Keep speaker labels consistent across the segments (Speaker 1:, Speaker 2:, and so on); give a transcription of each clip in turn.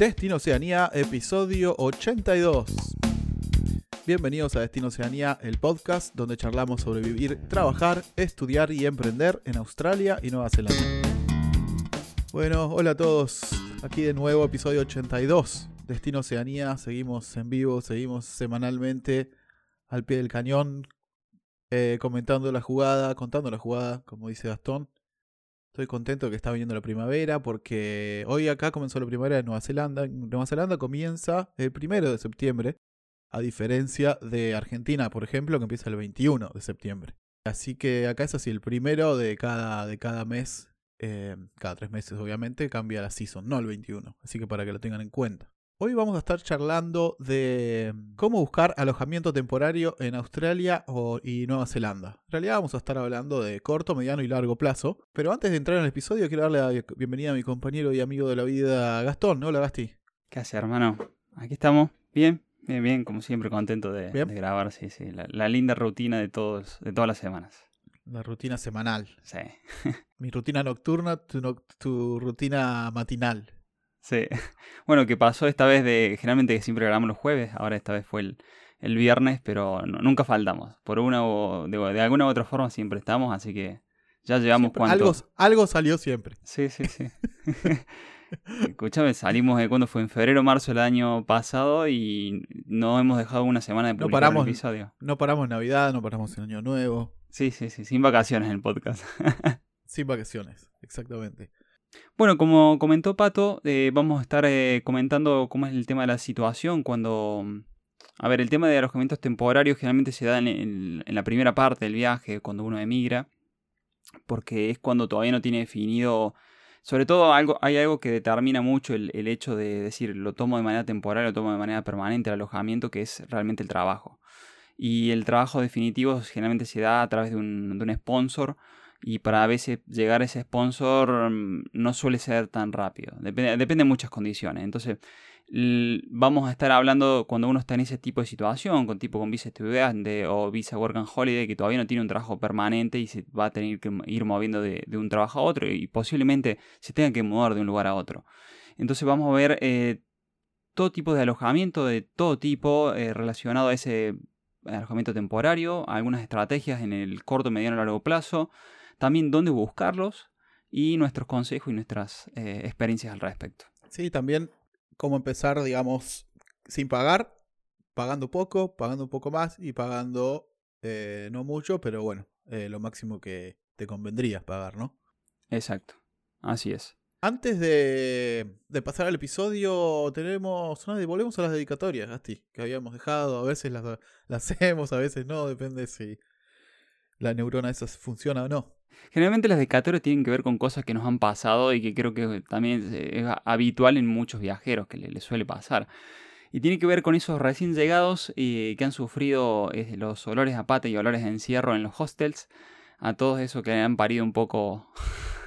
Speaker 1: Destino Oceanía, episodio 82. Bienvenidos a Destino Oceanía, el podcast donde charlamos sobre vivir, trabajar, estudiar y emprender en Australia y Nueva Zelanda. Bueno, hola a todos. Aquí de nuevo, episodio 82. Destino Oceanía, seguimos en vivo, seguimos semanalmente al pie del cañón, eh, comentando la jugada, contando la jugada, como dice Gastón. Estoy contento que está viniendo la primavera porque hoy acá comenzó la primavera de Nueva Zelanda. Nueva Zelanda comienza el primero de septiembre, a diferencia de Argentina, por ejemplo, que empieza el 21 de septiembre. Así que acá es así, el primero de cada, de cada mes, eh, cada tres meses obviamente, cambia la season, no el 21. Así que para que lo tengan en cuenta. Hoy vamos a estar charlando de cómo buscar alojamiento temporario en Australia y Nueva Zelanda. En realidad vamos a estar hablando de corto, mediano y largo plazo. Pero antes de entrar en el episodio, quiero darle la bienvenida a mi compañero y amigo de la vida, Gastón. Hola, Gasti.
Speaker 2: ¿Qué hace, hermano? Aquí estamos. Bien, bien, bien. Como siempre, contento de, grabar, sí, sí. La, linda rutina de, todos, de todas las semanas.
Speaker 1: La rutina semanal.
Speaker 2: Sí.
Speaker 1: mi rutina nocturna, tu rutina matinal.
Speaker 2: Sí. Bueno, que pasó esta vez de. Generalmente siempre grabamos los jueves, ahora esta vez fue el, viernes, pero nunca faltamos. Por una o. De, alguna u otra forma siempre estamos, así que ya llevamos cuánto.
Speaker 1: Algo, algo salió siempre.
Speaker 2: Sí, sí, sí. Escúchame, salimos de cuando fue en febrero, marzo del año pasado y no hemos dejado una semana de publicar no paramos, episodio.
Speaker 1: No paramos Navidad, no paramos en Año Nuevo.
Speaker 2: Sí, sí, sí, sin vacaciones en el podcast.
Speaker 1: sin vacaciones, exactamente.
Speaker 2: Bueno, como comentó Pato, eh, vamos a estar eh, comentando cómo es el tema de la situación cuando... A ver, el tema de alojamientos temporarios generalmente se da en, la primera parte del viaje, cuando uno emigra, porque es cuando todavía no tiene definido... Sobre todo algo, hay algo que determina mucho el, hecho de decir lo tomo de manera temporal lo tomo de manera permanente el alojamiento, que es realmente el trabajo. Y el trabajo definitivo generalmente se da a través de un, de un sponsor y para a veces llegar a ese sponsor mm, no suele ser tan rápido. Depende, depende de muchas condiciones. Entonces, vamos a estar hablando cuando uno está en ese tipo de situación, con tipo con visa estudiante o visa work and holiday, que todavía no tiene un trabajo permanente y se va a tener que ir moviendo de, un trabajo a otro y posiblemente se tenga que mudar de un lugar a otro. Entonces vamos a ver eh, todo tipo de alojamiento, de todo tipo eh, relacionado a ese alojamiento temporario, algunas estrategias en el corto, mediano y largo plazo también dónde buscarlos y nuestros consejos y nuestras eh, experiencias al respecto.
Speaker 1: Sí, también cómo empezar, digamos, sin pagar, pagando poco, pagando un poco más y pagando eh, no mucho, pero bueno, eh, lo máximo que te convendría pagar, ¿no?
Speaker 2: Exacto, así es.
Speaker 1: Antes de, pasar al episodio, tenemos una, volvemos a las dedicatorias, Gasti, que habíamos dejado. A veces las, las hacemos, a veces no, depende si la neurona esa funciona o no.
Speaker 2: Generalmente las dedicatorias tienen que ver con cosas que nos han pasado y que creo que también es habitual en muchos viajeros, que les suele pasar. Y tiene que ver con esos recién llegados y que han sufrido eh, los olores a pata y olores de encierro en los hostels. A todos esos que han parido un poco,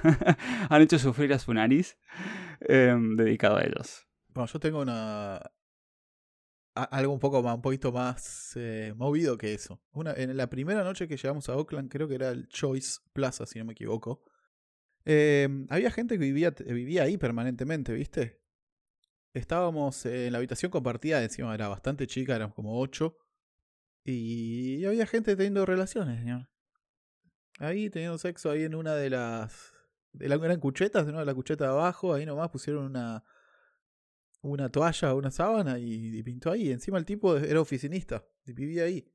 Speaker 2: han hecho sufrir a su nariz, em, dedicado a ellos.
Speaker 1: Bueno, yo tengo una, algo un poco más, un poquito más eh, movido que eso. Una, en la primera noche que llegamos a Auckland, creo que era el Choice Plaza, si no me equivoco. Em, había gente que vivía, vivía ahí permanentemente, ¿viste? Estábamos en la habitación compartida, encima era bastante chica, éramos como ocho. Y había gente teniendo relaciones, señor. Ahí teniendo sexo ahí en una de las. De la, eran cuchetas, en una de las cuchetas de abajo, ahí nomás pusieron una, una toalla, una sábana y, pintó ahí. Encima el tipo era oficinista y vivía ahí.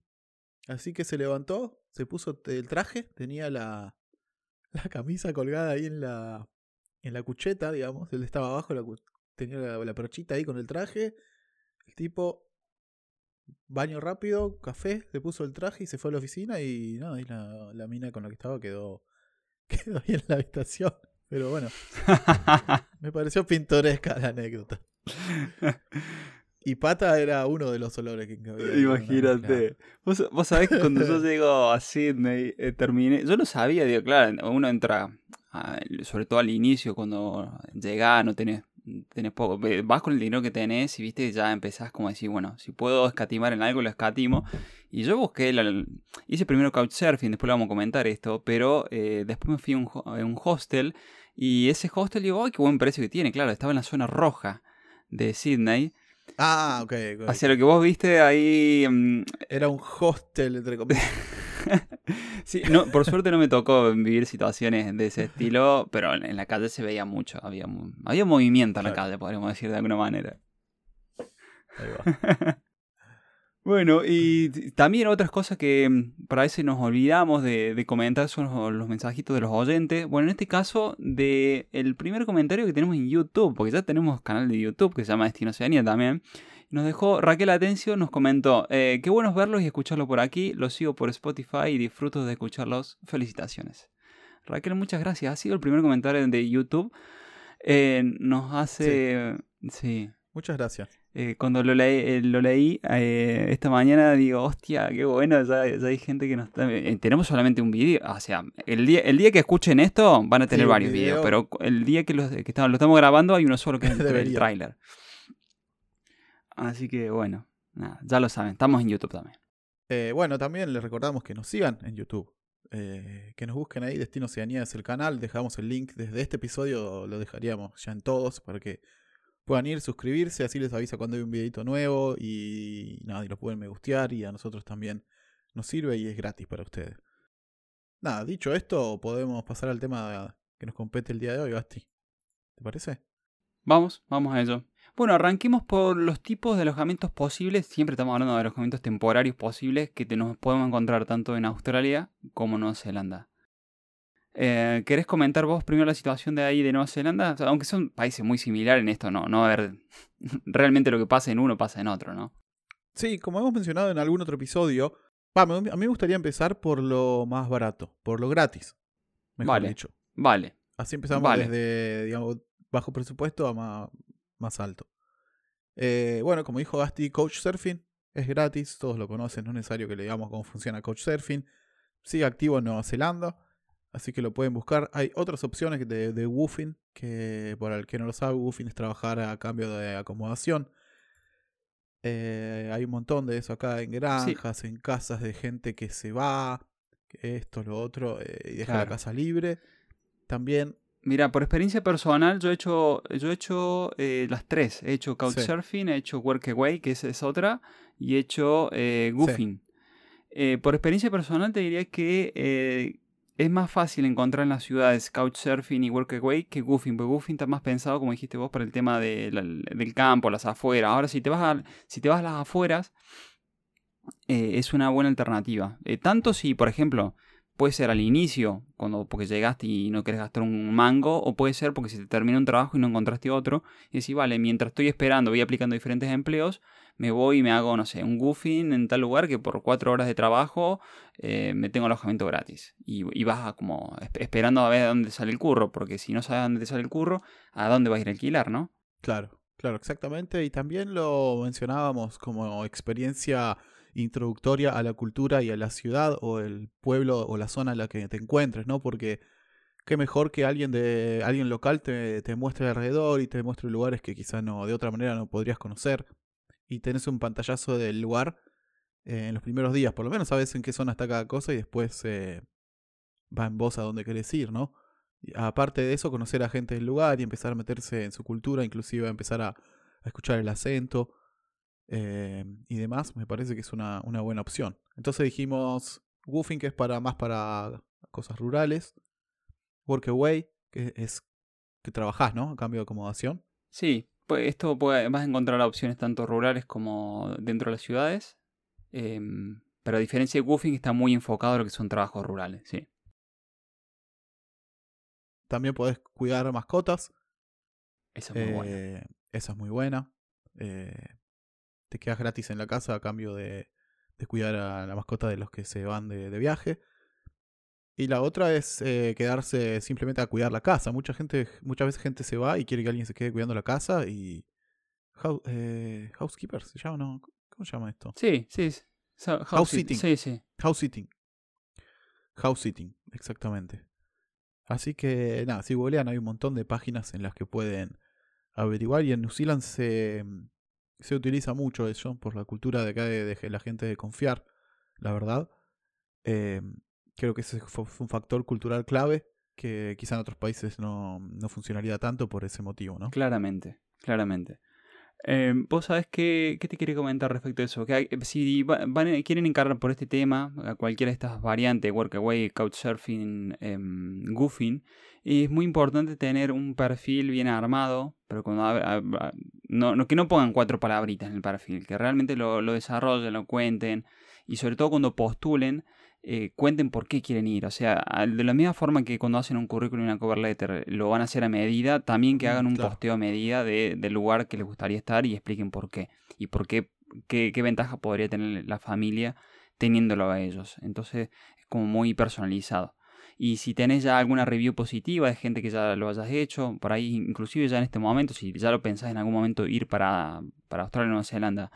Speaker 1: Así que se levantó, se puso el traje, tenía la, la camisa colgada ahí en la, en la cucheta, digamos. Él estaba abajo, la, tenía la, la perchita ahí con el traje. El tipo, baño rápido, café, se puso el traje y se fue a la oficina y no, y la, la mina con la que estaba quedó, quedó ahí en la habitación. Pero bueno, me pareció pintoresca la anécdota. Y pata era uno de los olores que
Speaker 2: Imagínate. ¿Vos, vos, sabés que cuando yo llego a Sydney, eh, terminé. Yo no sabía, digo, claro, uno entra, sobre todo al inicio, cuando llegás, no tenés, tenés poco. Vas con el dinero que tenés y viste, ya empezás como a decir, bueno, si puedo escatimar en algo, lo escatimo. Y yo busqué, hice primero couchsurfing, después lo vamos a comentar esto, pero eh, después me fui a un, hostel. Y ese hostel, digo, ¡ay, qué buen precio que tiene! Claro, estaba en la zona roja de Sydney.
Speaker 1: Ah, ok.
Speaker 2: Hacia lo que vos viste ahí. Mm,
Speaker 1: Era un hostel, entre comillas.
Speaker 2: sí, no, por suerte no me tocó vivir situaciones de ese estilo, pero en la calle se veía mucho. Había, había movimiento en la calle, podríamos decir de alguna manera.
Speaker 1: Ahí va.
Speaker 2: Bueno, y también otras cosas que mm, para veces nos olvidamos de, comentar son los, mensajitos de los oyentes. Bueno, en este caso, de el primer comentario que tenemos en YouTube, porque ya tenemos canal de YouTube que se llama Destino Oceanía también. Nos dejó Raquel Atencio, nos comentó, eh, qué bueno verlos y escucharlos por aquí, los sigo por Spotify y disfruto de escucharlos. Felicitaciones. Raquel, muchas gracias. Ha sido el primer comentario de YouTube. Eh, nos hace... sí.
Speaker 1: Muchas gracias.
Speaker 2: Eh, cuando lo leí, eh, lo leí eh, esta mañana, digo, hostia, qué bueno, ya, hay gente que nos está... tenemos solamente un video, o sea, el día, el día que escuchen esto van a tener varios videos, pero el día que, lo estamos grabando hay uno solo que es el, tráiler. Así que bueno, ya lo saben, estamos en YouTube también.
Speaker 1: bueno, también les recordamos que nos sigan en YouTube. que nos busquen ahí, Destino Oceanía es el canal, dejamos el link desde este episodio, lo dejaríamos ya en todos para que puedan ir, suscribirse, así les avisa cuando hay un videito nuevo y nada, y lo pueden me gustear y a nosotros también nos sirve y es gratis para ustedes. Nada, dicho esto, podemos pasar al tema que nos compete el día de hoy, Basti. ¿Te parece?
Speaker 2: Vamos, vamos a ello. Bueno, arranquemos por los tipos de alojamientos posibles. Siempre estamos hablando de alojamientos temporarios posibles que nos podemos encontrar tanto en Australia como en Nueva Zelanda. Eh, ¿Querés comentar vos primero la situación de ahí de Nueva Zelanda? aunque son países muy similares en esto, no, no a haber realmente lo que pasa en uno pasa en otro, ¿no?
Speaker 1: Sí, como hemos mencionado en algún otro episodio, a mí me gustaría empezar por lo más barato, por lo gratis. Mejor
Speaker 2: vale,
Speaker 1: dicho.
Speaker 2: Vale.
Speaker 1: Así empezamos desde, digamos, bajo presupuesto a más, más alto. Eh, bueno, como dijo Gasti, Couchsurfing es gratis, todos lo conocen, no es necesario que le digamos cómo funciona Couchsurfing. Sigue activo en Nueva Zelanda. Así que lo pueden buscar. Hay otras opciones de, de woofing, que por el que no lo sabe, woofing es trabajar a cambio de acomodación. Eh, hay un montón de eso acá en granjas, en casas de gente que se va, que esto, lo otro, eh, y deja la casa libre. También.
Speaker 2: Mira, por experiencia personal, yo he hecho, yo he hecho eh, las tres. He hecho Couchsurfing, he hecho Workaway, que es, otra, y he hecho Woofing. por experiencia personal te diría que es más fácil encontrar en las ciudades Couchsurfing y Workaway que Goofing, porque Goofing está más pensado, como dijiste vos, para el tema del campo, las afueras. Ahora, si te vas a, si te vas a las afueras, eh, es una buena alternativa. Eh, tanto si, por ejemplo, puede ser al inicio, cuando, porque llegaste y no querés gastar un mango, o puede ser porque se te termina un trabajo y no encontraste otro, y decís, vale, mientras estoy esperando, voy aplicando diferentes empleos, me voy y me hago, no sé, un goofing en tal lugar que por cuatro horas de trabajo eh, me tengo alojamiento gratis. Y, vas como esperando a ver dónde sale el curro, porque si no sabes dónde sale el curro, ¿a dónde vas a ir a alquilar, no?
Speaker 1: Claro, claro, exactamente. Y también lo mencionábamos como experiencia introductoria a la cultura y a la ciudad o el pueblo o la zona en la que te encuentres, ¿no? Porque qué mejor que alguien de alguien local te, te muestre alrededor y te muestre lugares que quizás no de otra manera no podrías conocer y tenés un pantallazo del lugar eh, en los primeros días. Por lo menos sabes en qué zona está cada cosa y después eh, va en voz a dónde querés ir, ¿no? aparte de eso, conocer a gente del lugar y empezar a meterse en su cultura, inclusive empezar a, escuchar el acento eh, y demás, me parece que es una, una, buena opción. Entonces dijimos Woofing, que es para más para cosas rurales. Workaway, que es que trabajás, ¿no? A cambio de acomodación.
Speaker 2: Sí, esto puede, vas a encontrar opciones tanto rurales como dentro de las ciudades. Em, pero a diferencia de Woofing está muy enfocado en lo que son trabajos rurales, sí.
Speaker 1: También podés cuidar mascotas.
Speaker 2: Esa es muy buena.
Speaker 1: Eh, esa es muy buena. Eh, te quedas gratis en la casa a cambio de, cuidar a la mascota de los que se van de viaje. Y la otra es eh, quedarse simplemente a cuidar la casa. Mucha gente, muchas veces gente se va y quiere que alguien se quede cuidando la casa y eh, housekeeper se llama, ¿no? ¿Cómo se llama esto?
Speaker 2: Sí, sí.
Speaker 1: house, sitting.
Speaker 2: Sí, sí.
Speaker 1: House sitting. House sitting, exactamente. Así que nada, si googlean hay un montón de páginas en las que pueden averiguar y en New Zealand se, se utiliza mucho eso por la cultura de acá de, la gente de confiar, la verdad. Eh, Creo que ese fue un factor cultural clave que quizá en otros países no, funcionaría tanto por ese motivo, ¿no?
Speaker 2: Claramente, claramente. Eh, Vos sabés qué, qué te quiere comentar respecto a eso. Que si va- van- quieren encargar por este tema, a cualquiera de estas variantes, Workaway, Couchsurfing, em, Goofing, es muy importante tener un perfil bien armado, pero cuando hab- no, no- que no pongan cuatro palabritas en el perfil, que realmente lo, lo desarrollen, lo cuenten, y sobre todo cuando postulen, eh, cuenten por qué quieren ir. O sea, de la misma forma que cuando hacen un currículum y una cover letter lo van a hacer a medida, también que hagan un
Speaker 1: claro.
Speaker 2: posteo a medida de- del lugar que les gustaría estar y expliquen por qué. Y por qué, qué, qué ventaja podría tener la familia teniéndolo a ellos. Entonces es como muy personalizado. Y si tenés ya alguna review positiva de gente que ya lo hayas hecho, por ahí inclusive ya en este momento, si ya lo pensás en algún momento ir para, para Australia o Nueva Zelanda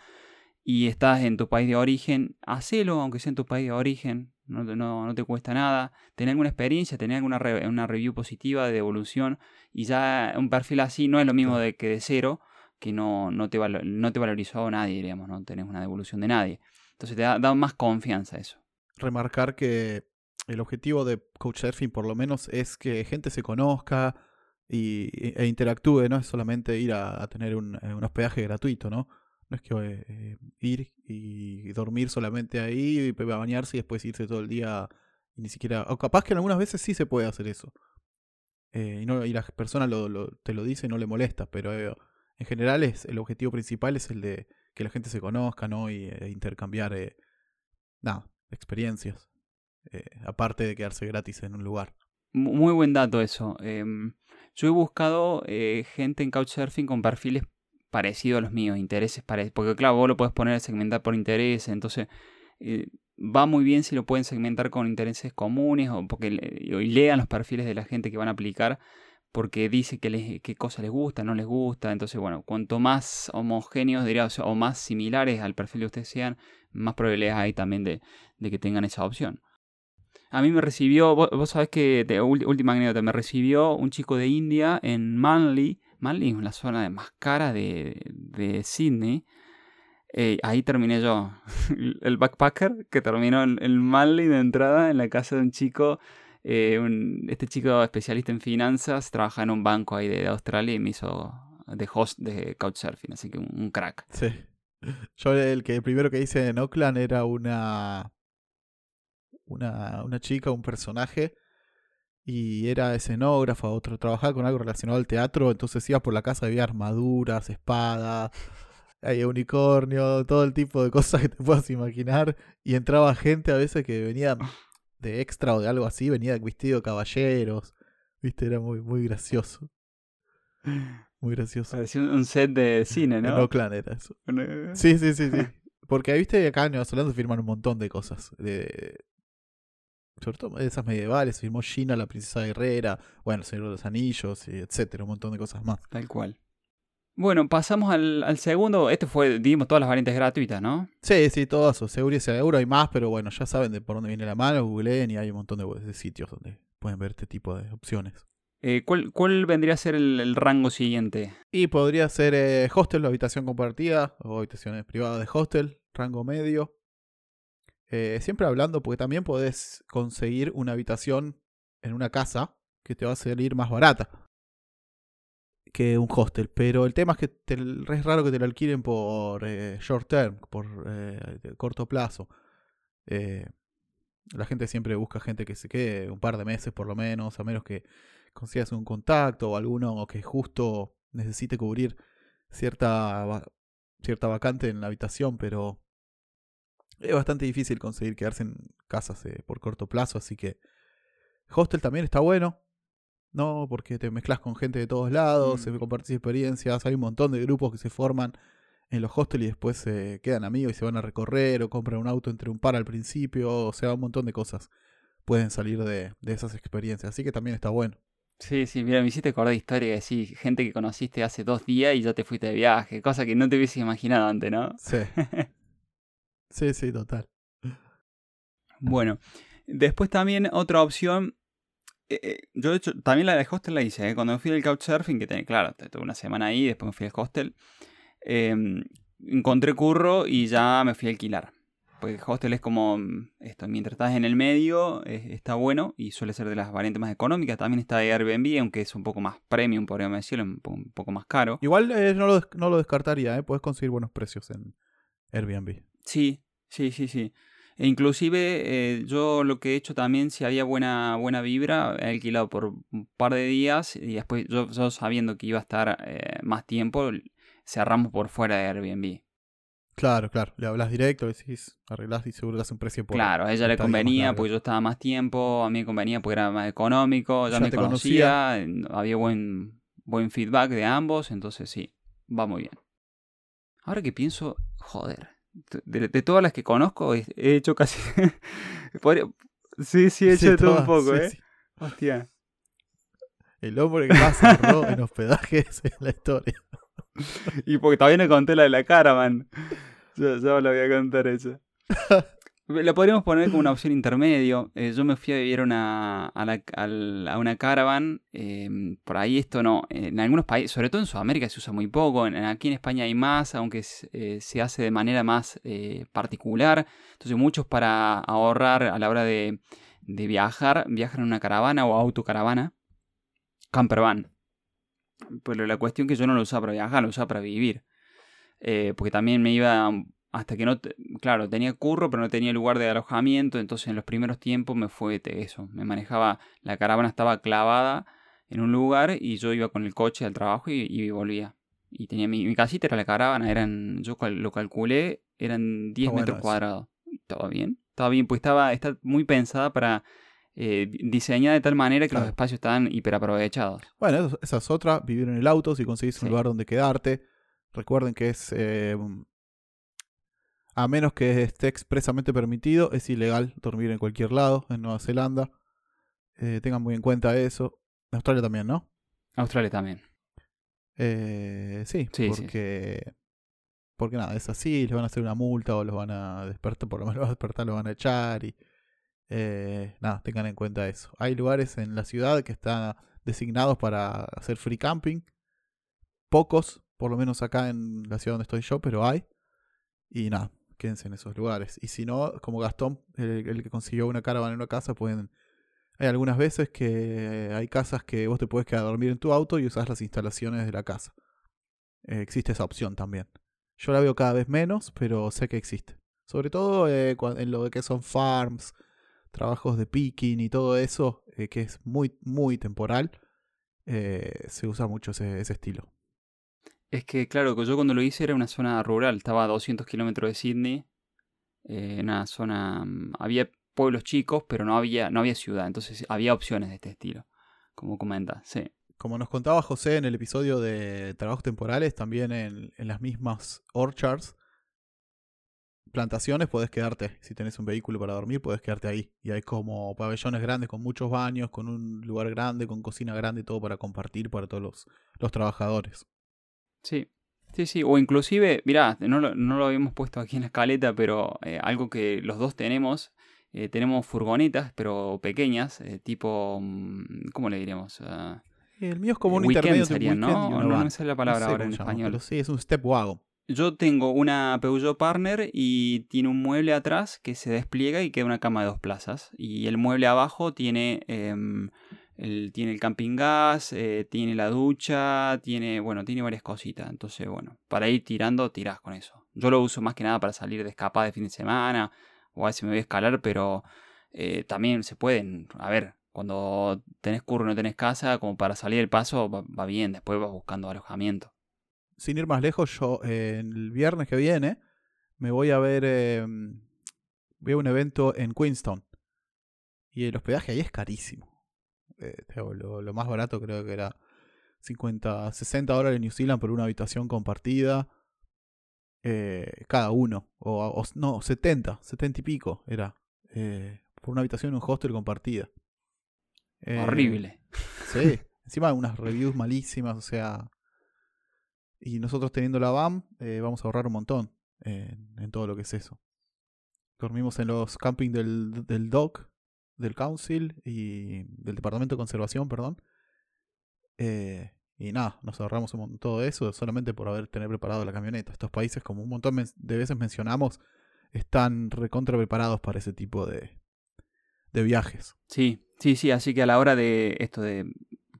Speaker 2: y estás en tu país de origen, hacelo aunque sea en tu país de origen, no, te- no, no te cuesta nada. Tenés alguna experiencia, tenés alguna re- una review positiva de devolución y ya un perfil así no es lo mismo de que de cero, que no, no, te, valo- no te valorizó nadie, diríamos, no tenés una devolución de nadie. Entonces te da, da más confianza eso.
Speaker 1: Remarcar que el objetivo de Couchsurfing por lo menos es que gente se conozca y, e interactúe, no es solamente ir a, a tener un, eh, un hospedaje gratuito, ¿no? Es que eh, ir y dormir solamente ahí, y bañarse y después irse todo el día y ni siquiera... O capaz que algunas veces sí se puede hacer eso. Eh, y, no, y la persona lo, te lo dice y no le molesta, pero eh, en general es, el objetivo principal es el de que la gente se conozca, ¿no? Y intercambiar, nada, experiencias. aparte de quedarse gratis en un lugar.
Speaker 2: Mu- Muy buen dato eso. Em, yo he buscado gente en Couchsurfing con perfiles parecidos a los míos, intereses parecidos. Porque claro, vos lo puedes poner a segmentar por interés, entonces eh, va muy bien si lo pueden segmentar con intereses comunes o porque le- lean los perfiles de la gente que van a aplicar porque dice que les, qué cosa les gusta, no les gusta. Entonces, bueno, cuanto más homogéneos, diría, o, o más similares al perfil de ustedes sean, más probabilidades hay también de, que tengan esa opción. A mí me recibió, vos, vos sabés que, de, última anécdota, me recibió un chico de India en Manly. Es la zona más cara de, de Sydney. Eh, ahí terminé yo, el backpacker que terminó en, en Manly de entrada en la casa de un chico, eh, este chico especialista en finanzas, trabaja en un banco ahí de, Australia y me hizo de host de Couchsurfing, así que un, crack.
Speaker 1: Sí. Yo el que primero que hice en Oakland era una, una, una chica, un personaje, y era escenógrafa, otro, trabajaba con algo relacionado al teatro, entonces ibas por la casa, había armaduras, espadas, había unicornio, todo el tipo de cosas que te puedas imaginar, y entraba gente a veces que venía de extra o de algo así, venía vestido de caballeros, viste, era muy, muy gracioso. Muy gracioso.
Speaker 2: Parecía un- set de cine,
Speaker 1: En
Speaker 2: ¿no?
Speaker 1: Oakland era eso.
Speaker 2: Una-
Speaker 1: Sí, sí, sí, sí. Porque viste acá en Nueva Zelanda se firman un montón de cosas. De... Sobre todo de esas medievales. Firmó Gina, la princesa guerrera. Bueno, el Señor de los Anillos, etcétera. Un montón de cosas más.
Speaker 2: Tal cual. Bueno, pasamos al, al segundo. Este fue, dimos todas las variantes gratuitas, ¿no?
Speaker 1: Sí, sí, todo eso. Seguro y seguro hay más, pero bueno, ya saben de por dónde viene la mano. Googleen y hay un montón de, de sitios donde pueden ver este tipo de opciones.
Speaker 2: Eh, ¿cuál, cuál vendría a ser el, el rango siguiente?
Speaker 1: Y podría ser eh, hostel o habitación compartida, o habitaciones privadas de hostel, rango medio. Eh, siempre hablando, porque también podés conseguir una habitación en una casa que te va a salir más barata que un hostel. Pero el tema es que es raro que te lo alquilen por eh, short term, por eh, corto plazo. La gente siempre busca gente que se quede un par de meses por lo menos, a menos que consigas un contacto o alguno que justo necesite cubrir cierta, cierta vacante en la habitación, pero es bastante difícil conseguir quedarse en casas eh, por corto plazo, así que hostel también está bueno, ¿no? Porque te mezclas con gente de todos lados,
Speaker 2: Mm.
Speaker 1: se compartís experiencias, hay un montón de grupos que se forman en los hostels y después se quedan amigos y se van a recorrer o compran un auto entre un par al principio, o sea, un montón de cosas pueden salir de, de esas experiencias, así que también está bueno.
Speaker 2: Sí, sí, mira, me hiciste acordar de historia de sí, gente que conociste hace dos días y ya te fuiste de viaje, cosa que no te hubieses imaginado antes, ¿no?
Speaker 1: Sí. sí, sí, total.
Speaker 2: Bueno, después también otra opción. eh, eh, yo, de hecho, también la de hostel la hice. ¿eh? Cuando me fui del couchsurfing, que tenía, claro, tuve una semana ahí, después me fui al hostel. eh, encontré curro y ya me fui a alquilar. Porque hostel es como mm, esto, mientras estás en el medio, está bueno y suele ser de las variantes más económicas. También está Airbnb, aunque es un poco más premium, podríamos decirlo, un poco, un poco más caro.
Speaker 1: Igual eh, no, lo, no lo descartaría, ¿eh? puedes conseguir buenos precios en Airbnb.
Speaker 2: Sí, sí, sí, sí. E inclusive eh, yo lo que he hecho también, si había buena, buena vibra, he alquilado por un par de días y después yo, sabiendo que iba a estar eh, más tiempo, cerramos por fuera de Airbnb.
Speaker 1: Claro, claro. Le hablas directo, le decís, arreglás y seguro das un precio por.
Speaker 2: Claro, a ella le convenía porque yo estaba más tiempo, a mí me convenía porque era más económico, ya, me conocía, había buen, buen feedback de ambos, entonces sí, va muy bien. Ahora que pienso, joder, de, todas las que conozco, he, hecho casi. sí, sí, he hecho de todo un poco, ¿eh? Hostia.
Speaker 1: El hombre que más cerró en hospedajes en la historia.
Speaker 2: y porque todavía no conté la de la cara, man. Ya, ya lo voy a contar eso. La podríamos poner como una opción intermedio. Eh, yo me fui a vivir una, a, a, una caravan. Em, por ahí esto no. En algunos países, sobre todo en Sudamérica, se usa muy poco. aquí en España hay más, aunque eh, se hace de manera más eh, particular. Entonces, muchos para ahorrar a la hora de, de viajar, viajan en una caravana o autocaravana. Campervan. Pero la cuestión es que yo no lo usaba para viajar, lo usaba para vivir. porque también me iba hasta que no, claro, tenía curro, pero no tenía lugar de alojamiento, entonces en los primeros tiempos me fue eso, me manejaba, la caravana estaba clavada en un lugar y yo iba con el coche al trabajo y, volvía. Y tenía mi, casita, era la caravana, eran, yo lo calculé, eran 10 metros cuadrados. Estaba bien, estaba bien, pues estaba, está muy pensada para eh, diseñada de tal manera que los espacios estaban hiperaprovechados.
Speaker 1: Bueno, esa es otra, vivir en el auto, si conseguís un lugar donde quedarte. Recuerden que es eh, a menos que esté expresamente permitido, es ilegal dormir en cualquier lado en Nueva Zelanda. Eh, tengan muy en cuenta eso. Australia también, ¿no?
Speaker 2: Australia también.
Speaker 1: Eh, sí, porque, porque nada, es así, les van a hacer una multa o los van a despertar, por lo menos a despertar, los van a echar y eh, nada, tengan en cuenta eso. Hay lugares en la ciudad que están designados para hacer free camping. Pocos, por lo menos acá en la ciudad donde estoy yo, pero hay. Y nada, quédense en esos lugares. Y si no, como Gastón, el, que consiguió una caravana en una casa, pueden... Hay algunas veces que hay casas que vos te puedes quedar a dormir en tu auto y usas las instalaciones de la casa. Eh, existe esa opción también. Yo la veo cada vez menos, pero sé que existe. Sobre todo eh, en lo que son farms, trabajos de picking y todo eso, eh, que es muy, muy temporal, se usa mucho ese estilo.
Speaker 2: Es que, claro, yo cuando lo hice era una zona rural, estaba a 200 kilómetros de Sydney, eh, una zona... Mm, había pueblos chicos, pero no había, no había ciudad, entonces había opciones de este estilo, como comentas, sí.
Speaker 1: Como nos contaba José en el episodio de trabajos temporales, también en, en las mismas orchards, plantaciones, puedes quedarte. Si tenés un vehículo para dormir, puedes quedarte ahí. Y hay como pabellones grandes con muchos baños, con un lugar grande, con cocina grande, todo para compartir para todos los, los trabajadores.
Speaker 2: Sí, sí, sí. O inclusive, mirá, no lo, no lo habíamos puesto aquí en la escaleta, pero eh, algo que los dos tenemos. Eh, tenemos furgonetas, pero pequeñas, eh, tipo. Mm, ¿Cómo le diremos?
Speaker 1: Ah, el mío es como un intermedio
Speaker 2: sería, ¿no? No, no me sale la palabra ahora en español.
Speaker 1: Pero sí, es un step wagon.
Speaker 2: Yo tengo una Peugeot Partner y tiene un mueble atrás que se despliega y queda una cama de dos plazas. Y el mueble abajo tiene tiene el camping gas, eh, tiene la ducha, tiene, bueno, tiene varias cositas. Entonces, bueno, para ir tirando, tirás con eso. Yo lo uso más que nada para salir de escapada de fin de semana, o a veces me voy a escalar, pero eh, también se pueden, a ver, cuando tenés curro y no tenés casa, como para salir del paso va, bien, después vas buscando alojamiento.
Speaker 1: Sin ir más lejos, yo el viernes que viene me voy a ver, em, voy a un evento en Queenstown. Y el hospedaje ahí es carísimo. Eh, lo, más barato creo que era 50, 60 dólares en New Zealand por una habitación compartida. Eh, cada uno. O, no, 70, 70 y pico era. Eh, por una habitación en un hostel compartida.
Speaker 2: Horrible.
Speaker 1: Sí, encima unas reviews malísimas, o sea. Y nosotros teniendo la BAM, vamos a ahorrar un montón en, todo lo que es eso. Dormimos en los camping del, del dock del Council y del Departamento de Conservación, perdón. Eh, y nada, nos ahorramos todo eso solamente por haber tener preparado la camioneta. Estos países, como un montón de veces mencionamos, están recontra preparados para ese tipo de, de viajes.
Speaker 2: Sí, sí, sí, así que a la hora de esto de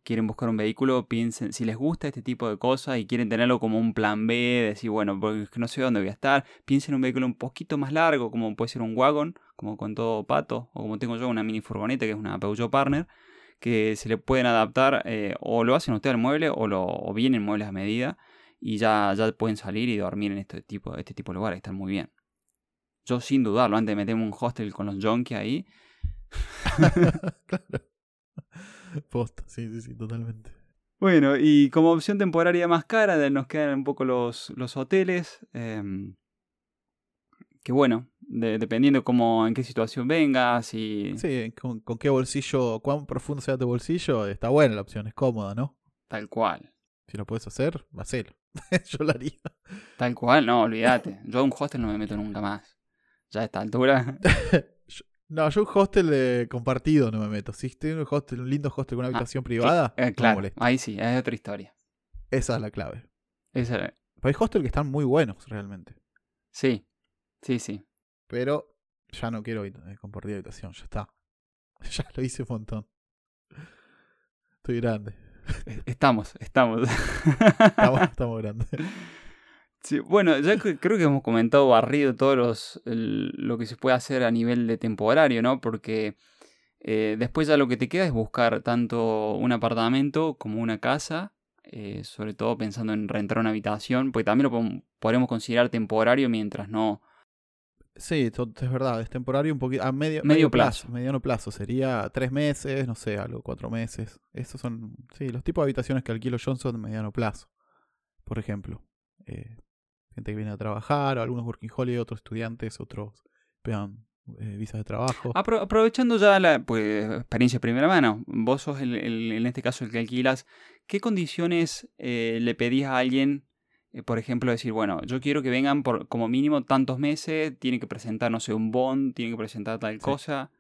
Speaker 2: quieren buscar un vehículo, piensen, si les gusta este tipo de cosas y quieren tenerlo como un plan B, decir, bueno, porque no sé dónde voy a estar, piensen en un vehículo un poquito más largo, como puede ser un wagon, como con todo pato, o como tengo yo una mini furgoneta que es una Peugeot Partner, que se le pueden adaptar, eh, o lo hacen ustedes al mueble, o, vienen muebles a medida, y ya, ya pueden salir y dormir en este tipo, este tipo de lugares, están muy bien. Yo sin dudarlo, antes de meterme un hostel con los junkies ahí.
Speaker 1: claro. Posta, sí, sí, sí, totalmente.
Speaker 2: Bueno, y como opción temporaria más cara, nos quedan un poco los, los hoteles. Em, que bueno, dependiendo cómo, en qué situación vengas y...
Speaker 1: Sí, con, con, qué bolsillo, cuán profundo sea tu bolsillo, está buena la opción, es cómoda, ¿no?
Speaker 2: Tal cual.
Speaker 1: Si lo puedes hacer, hacelo. Yo lo haría.
Speaker 2: Tal cual, no, olvídate. Yo a un hostel no me meto nunca más. Ya a esta altura.
Speaker 1: No, yo un hostel de compartido no me meto. Si estoy en un hostel, un lindo hostel con una ah, habitación privada,
Speaker 2: eh, claro, ahí sí, es otra historia.
Speaker 1: Esa es la clave.
Speaker 2: Esa...
Speaker 1: Pero hay hostels que están muy buenos, realmente.
Speaker 2: Sí, sí, sí.
Speaker 1: Pero ya no quiero eh, compartir habitación, ya está. Ya lo hice un montón. Estoy grande.
Speaker 2: Estamos, estamos.
Speaker 1: Estamos, estamos grandes.
Speaker 2: Sí, bueno, ya creo que hemos comentado barrido todo los, lo que se puede hacer a nivel de temporario, ¿no? Porque eh, después ya lo que te queda es buscar tanto un apartamento como una casa, eh, sobre todo pensando en rentar una habitación, porque también lo podemos considerar temporario mientras no...
Speaker 1: Sí, es verdad, es temporario un poquito a medio,
Speaker 2: medio, plazo.
Speaker 1: Mediano plazo, sería tres meses, no sé, algo, cuatro meses. Esos son, sí, los tipos de habitaciones que alquilo Johnson de mediano plazo, por ejemplo. Eh, gente que viene a trabajar, algunos working holiday, otros estudiantes, otros pegan eh, visas de trabajo.
Speaker 2: aprovechando ya la pues, experiencia de primera mano, vos sos el, en este caso el que alquilas, ¿qué condiciones eh, le pedís a alguien, eh, por ejemplo, decir, bueno, yo quiero que vengan por como mínimo tantos meses, tiene que presentar, no sé, un bond, tiene que presentar tal cosa?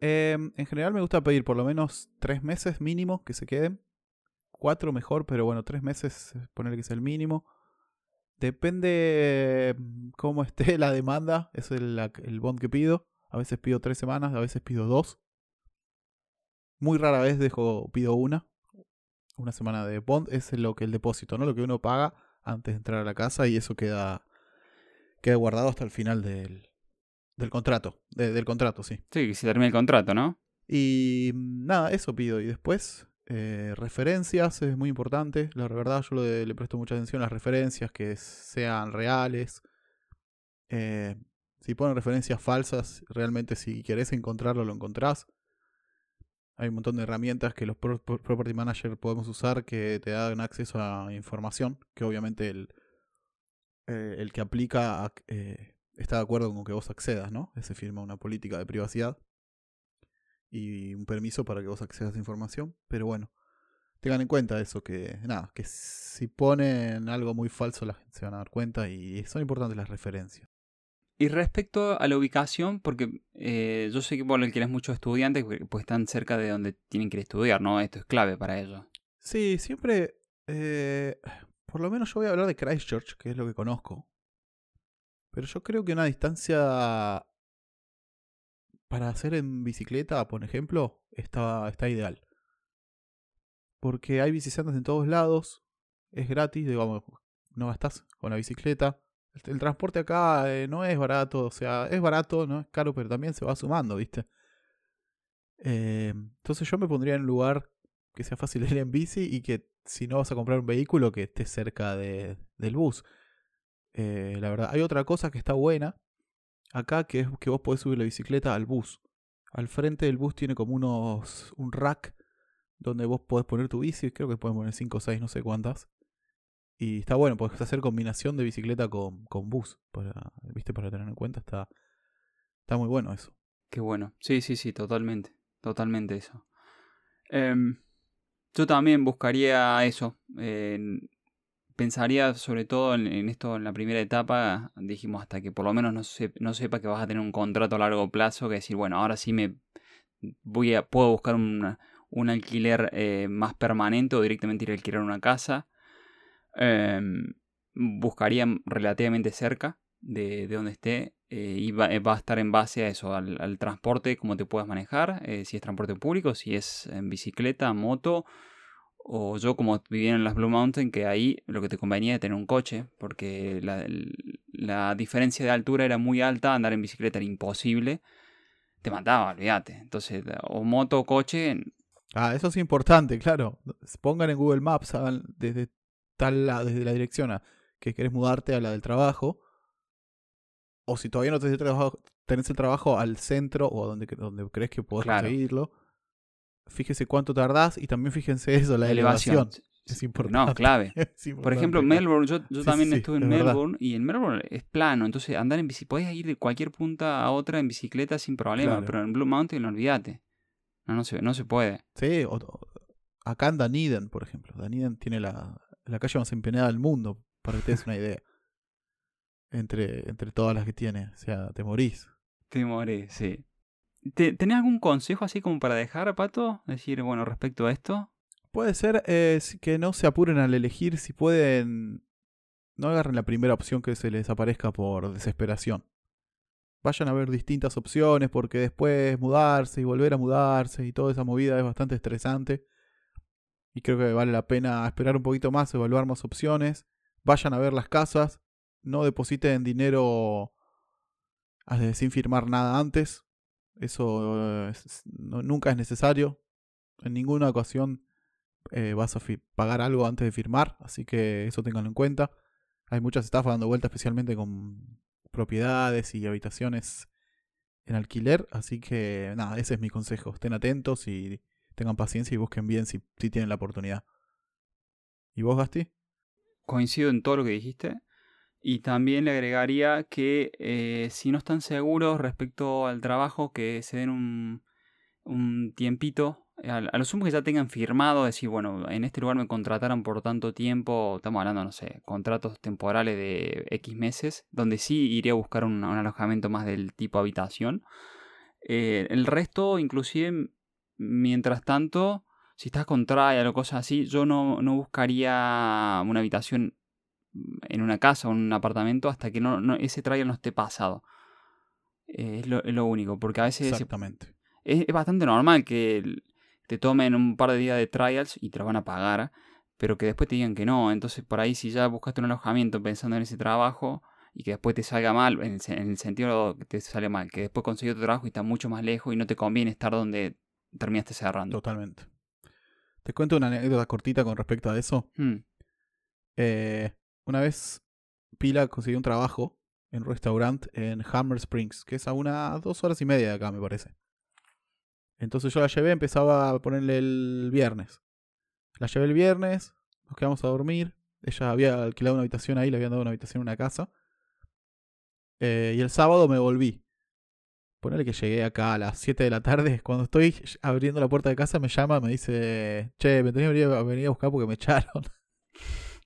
Speaker 1: Em, en general me gusta pedir por lo menos tres meses mínimo que se queden. Cuatro mejor, pero bueno, tres meses poner que es el mínimo. Depende mm, cómo esté la demanda, es el, el bond que pido. A veces pido tres semanas, a veces pido dos. Muy rara vez dejo, pido una. Una semana de bond es lo que el depósito, ¿no? Lo que uno paga antes de entrar a la casa y eso queda, queda guardado hasta el final del, del contrato. del contrato, sí.
Speaker 2: Sí, se termina el contrato, ¿no?
Speaker 1: Y mm, nada, eso pido. Y después eh, referencias es muy importante. La verdad, yo le, presto mucha atención a las referencias que sean reales. Eh, si ponen referencias falsas, realmente si querés encontrarlo, lo encontrás. Hay un montón de herramientas que los property managers podemos usar que te dan acceso a información, que obviamente el, eh, el que aplica está de acuerdo con que vos accedas, ¿no? Se firma una política de privacidad y un permiso para que vos accedas a información. Pero bueno, tengan en cuenta eso, que nada, que si ponen algo muy falso la gente se van a dar cuenta y son importantes las referencias.
Speaker 2: Y respecto a la ubicación, porque eh, yo sé que por el que muchos estudiantes, pues están cerca de donde tienen que estudiar, ¿no? Esto es clave para ellos.
Speaker 1: Sí, siempre, eh, por lo menos yo voy a hablar de Christchurch, que es lo que conozco. Pero yo creo que una distancia para hacer en bicicleta, por ejemplo, está, está ideal. Porque hay bicisendas en todos lados, es gratis, digamos, no gastas con la bicicleta. El, transporte acá eh, no es barato, o sea, es barato, no es caro, pero también se va sumando, ¿viste? Eh, entonces yo me pondría en un lugar que sea fácil ir en bici y que si no vas a comprar un vehículo que esté cerca de, del bus. Eh, la verdad, hay otra cosa que está buena, acá que es que vos podés subir la bicicleta al bus. Al frente del bus tiene como unos un rack donde vos podés poner tu bici, creo que pueden poner 5 o 6, no sé cuántas. Y está bueno, podés hacer combinación de bicicleta con, con bus, para, ¿viste? para tener en cuenta, está, está muy bueno eso.
Speaker 2: Qué bueno, sí, sí, sí, totalmente, totalmente eso. Em, yo también buscaría eso, pensaría sobre todo en, esto en la primera etapa, dijimos hasta que por lo menos no, no sepa que vas a tener un contrato a largo plazo, que decir, bueno, ahora sí me voy a, puedo buscar un, un alquiler eh, más permanente o directamente ir a alquilar una casa. Em, buscaría relativamente cerca, de, donde esté eh, y va, va, a estar en base a eso, al, transporte, cómo te puedas manejar, si es transporte público, si es en bicicleta, moto o yo como vivía en las Blue Mountain, que ahí lo que te convenía era tener un coche, porque la, diferencia de altura era muy alta, andar en bicicleta era imposible, te mataba, olvídate. Entonces, o moto o coche.
Speaker 1: Ah, eso es importante, claro. Pongan en Google Maps desde tal desde la dirección a que querés mudarte a la del trabajo. O si todavía no tenés el trabajo, tenés el trabajo al centro o donde, donde crees que podés conseguirlo fíjese cuánto tardás y también fíjense eso, la elevación. Es importante.
Speaker 2: No, clave. Por ejemplo, Melbourne, yo, también estuve en Melbourne y en Melbourne es plano, entonces andar en bici, podés ir de cualquier punta a otra en bicicleta sin problema, pero en Blue Mountain no olvídate. No, no se, no se puede.
Speaker 1: Sí, acá en Dunedin, por ejemplo. Dunedin tiene la, la calle más empeñada del mundo, para que te des una idea. Entre, entre todas las que tiene. O sea, te morís.
Speaker 2: Te morís, sí. ¿Tenés algún consejo así como para dejar, Pato? Decir, bueno, respecto a esto.
Speaker 1: Puede ser eh, que no se apuren al elegir, si pueden, no agarren la primera opción que se les aparezca por desesperación. Vayan a ver distintas opciones porque después mudarse y volver a mudarse y toda esa movida es bastante estresante. Y creo que vale la pena esperar un poquito más, evaluar más opciones. Vayan a ver las casas. No depositen dinero eh, sin firmar nada antes. Eso nunca es necesario. En ninguna ocasión eh, vas a pagar algo antes de firmar, así que eso tenganlo en cuenta. Hay muchas estafas dando vuelta, especialmente con propiedades y habitaciones en alquiler, así que nada, ese es mi consejo. Estén atentos y tengan paciencia y busquen bien si tienen la oportunidad. ¿Y vos, Gasti?
Speaker 2: Coincido en todo lo que dijiste. Y también le agregaría que eh, si no están seguros respecto al trabajo, que se den un, un tiempito. A, a lo sumo que ya tengan firmado, decir, bueno, en este lugar me contrataron por tanto tiempo, estamos hablando, no sé, contratos temporales de X meses, donde sí iré a buscar un, alojamiento más del tipo habitación. Eh, el resto, inclusive, mientras tanto, si estás con trial o cosas así, yo no, no buscaría una habitación en una casa o en un apartamento hasta que no, ese trial no esté pasado. Eh, es, lo, único, porque a veces
Speaker 1: Exactamente.
Speaker 2: Es, bastante normal que te tomen un par de días de trials y te lo van a pagar, pero que después te digan que no. Entonces, por ahí, si ya buscaste un alojamiento pensando en ese trabajo y que después te salga mal, en el, sentido que te sale mal, que después consiguió tu trabajo y está mucho más lejos y no te conviene estar donde terminaste cerrando.
Speaker 1: Totalmente. Te cuento una anécdota cortita con respecto a eso. Hmm. Eh, una vez Pila consiguió un trabajo en un restaurante en Hammer Springs, que es a unas dos horas y media de acá, me parece. Entonces yo la llevé, empezaba a ponerle el viernes. La llevé el viernes, nos quedamos a dormir. Ella había alquilado una habitación ahí, le habían dado una habitación en una casa. Eh, y el sábado me volví. Ponerle que llegué acá a las 7 de la tarde. Cuando estoy abriendo la puerta de casa, me llama, me dice: Che, me tenía que venir a buscar porque me echaron.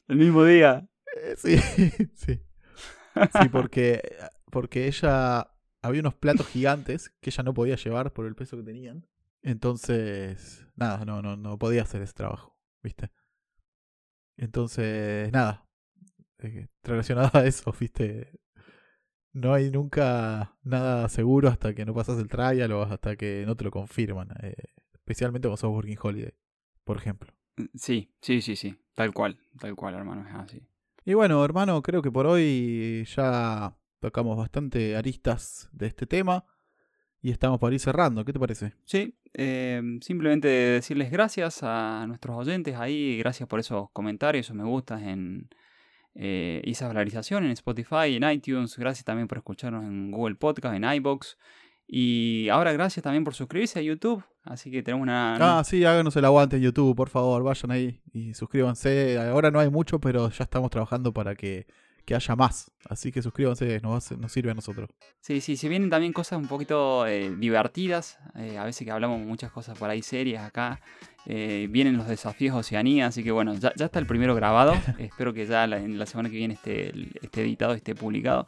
Speaker 2: El mismo día.
Speaker 1: Sí, sí. Sí, porque, porque ella. Había unos platos gigantes que ella no podía llevar por el peso que tenían. Entonces, nada, no, no, no podía hacer ese trabajo, ¿viste? Entonces, nada. Eh, relacionado a eso, ¿viste? No hay nunca nada seguro hasta que no pasas el trial o hasta que no te lo confirman. Eh, especialmente cuando sos Working Holiday, por ejemplo.
Speaker 2: Sí, sí, sí, sí. Tal cual, tal cual, hermano, es así.
Speaker 1: Y bueno, hermano, creo que por hoy ya tocamos bastante aristas de este tema y estamos por ir cerrando. ¿Qué te parece?
Speaker 2: Sí, em, simplemente decirles gracias a nuestros oyentes ahí, gracias por esos comentarios, esos me gustas en eh, esa valorización en Spotify, en iTunes, gracias también por escucharnos en Google Podcast, en iBox. Y ahora gracias también por suscribirse a YouTube. Así que tenemos una...
Speaker 1: Ah, sí, háganos el aguante en YouTube, por favor. Vayan ahí y suscríbanse. Ahora no hay mucho, pero ya estamos trabajando para que, haya más. Así que suscríbanse, nos, nos sirve a nosotros.
Speaker 2: Sí, sí, se vienen también cosas un poquito eh, divertidas. Eh, a veces que hablamos muchas cosas por ahí serias acá. Eh, vienen los desafíos Oceanía, así que bueno, ya, está el primero grabado. Espero que ya en la semana que viene esté, esté editado, esté publicado.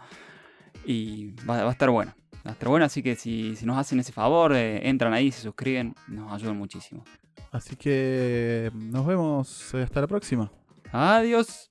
Speaker 2: Y va, va a estar bueno. Astro Bueno, así que si, nos hacen ese favor, eh, entran ahí, se suscriben, nos ayudan muchísimo.
Speaker 1: Así que nos vemos eh, hasta la próxima.
Speaker 2: Adiós.